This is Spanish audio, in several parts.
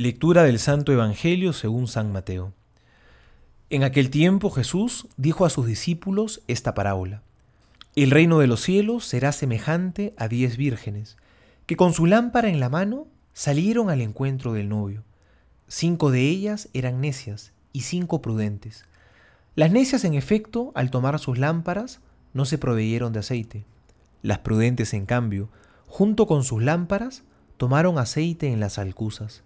Lectura del Santo Evangelio según San Mateo. En aquel tiempo Jesús dijo a sus discípulos esta parábola. El reino de los cielos será semejante a diez vírgenes, que con su lámpara en la mano salieron al encuentro del novio. Cinco de ellas eran necias y cinco prudentes. Las necias, en efecto, al tomar sus lámparas, no se proveyeron de aceite. Las prudentes, en cambio, junto con sus lámparas, tomaron aceite en las alcuzas.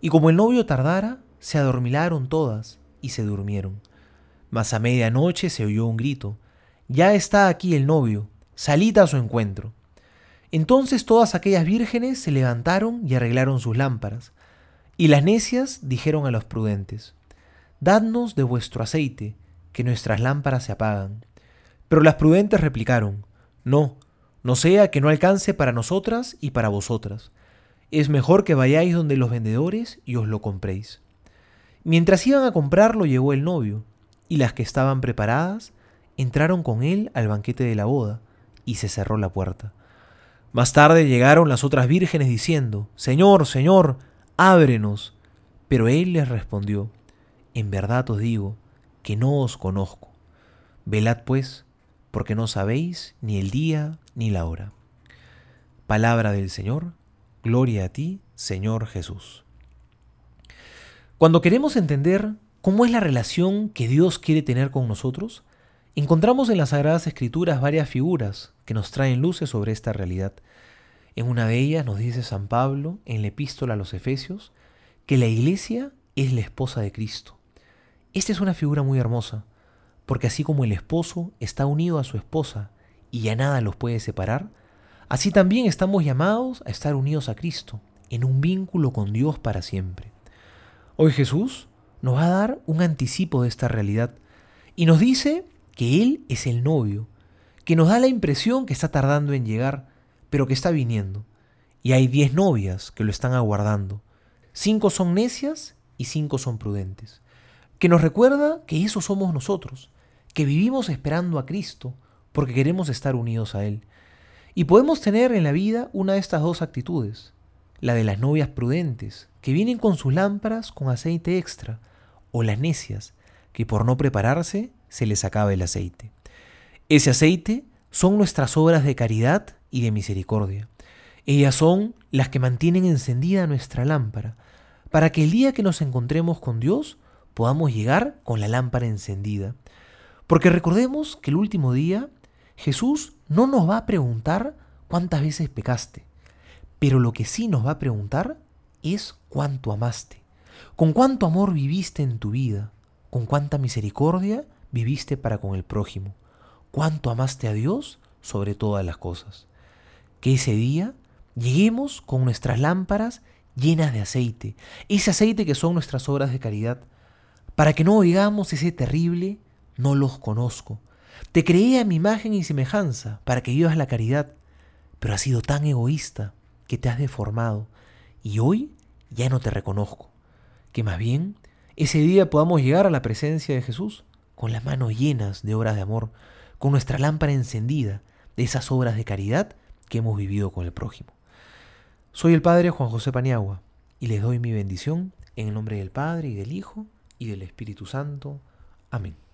Y como el novio tardara, se adormilaron todas y se durmieron. Mas a medianoche se oyó un grito, Ya está aquí el novio, salid a su encuentro. Entonces todas aquellas vírgenes se levantaron y arreglaron sus lámparas. Y las necias dijeron a los prudentes, Dadnos de vuestro aceite, que nuestras lámparas se apagan. Pero las prudentes replicaron, No, no sea que no alcance para nosotras y para vosotras es mejor que vayáis donde los vendedores y os lo compréis. Mientras iban a comprarlo llegó el novio, y las que estaban preparadas entraron con él al banquete de la boda, y se cerró la puerta. Más tarde llegaron las otras vírgenes diciendo, Señor, Señor, ábrenos. Pero él les respondió, En verdad os digo que no os conozco. Velad pues, porque no sabéis ni el día ni la hora. Palabra del Señor Gloria a ti, Señor Jesús. Cuando queremos entender cómo es la relación que Dios quiere tener con nosotros, encontramos en las Sagradas Escrituras varias figuras que nos traen luces sobre esta realidad. En una de ellas nos dice San Pablo en la epístola a los Efesios que la iglesia es la esposa de Cristo. Esta es una figura muy hermosa, porque así como el esposo está unido a su esposa y ya nada los puede separar, Así también estamos llamados a estar unidos a Cristo, en un vínculo con Dios para siempre. Hoy Jesús nos va a dar un anticipo de esta realidad y nos dice que Él es el novio, que nos da la impresión que está tardando en llegar, pero que está viniendo. Y hay diez novias que lo están aguardando. Cinco son necias y cinco son prudentes. Que nos recuerda que eso somos nosotros, que vivimos esperando a Cristo porque queremos estar unidos a Él y podemos tener en la vida una de estas dos actitudes, la de las novias prudentes, que vienen con sus lámparas con aceite extra, o las necias, que por no prepararse se les acaba el aceite. Ese aceite son nuestras obras de caridad y de misericordia. Ellas son las que mantienen encendida nuestra lámpara, para que el día que nos encontremos con Dios podamos llegar con la lámpara encendida. Porque recordemos que el último día Jesús no nos va a preguntar cuántas veces pecaste, pero lo que sí nos va a preguntar es cuánto amaste, con cuánto amor viviste en tu vida, con cuánta misericordia viviste para con el prójimo, cuánto amaste a Dios sobre todas las cosas. Que ese día lleguemos con nuestras lámparas llenas de aceite, ese aceite que son nuestras obras de caridad, para que no oigamos ese terrible no los conozco, te creé a mi imagen y semejanza para que vivas la caridad, pero has sido tan egoísta que te has deformado y hoy ya no te reconozco. Que más bien ese día podamos llegar a la presencia de Jesús con las manos llenas de obras de amor, con nuestra lámpara encendida de esas obras de caridad que hemos vivido con el prójimo. Soy el Padre Juan José Paniagua y les doy mi bendición en el nombre del Padre y del Hijo y del Espíritu Santo. Amén.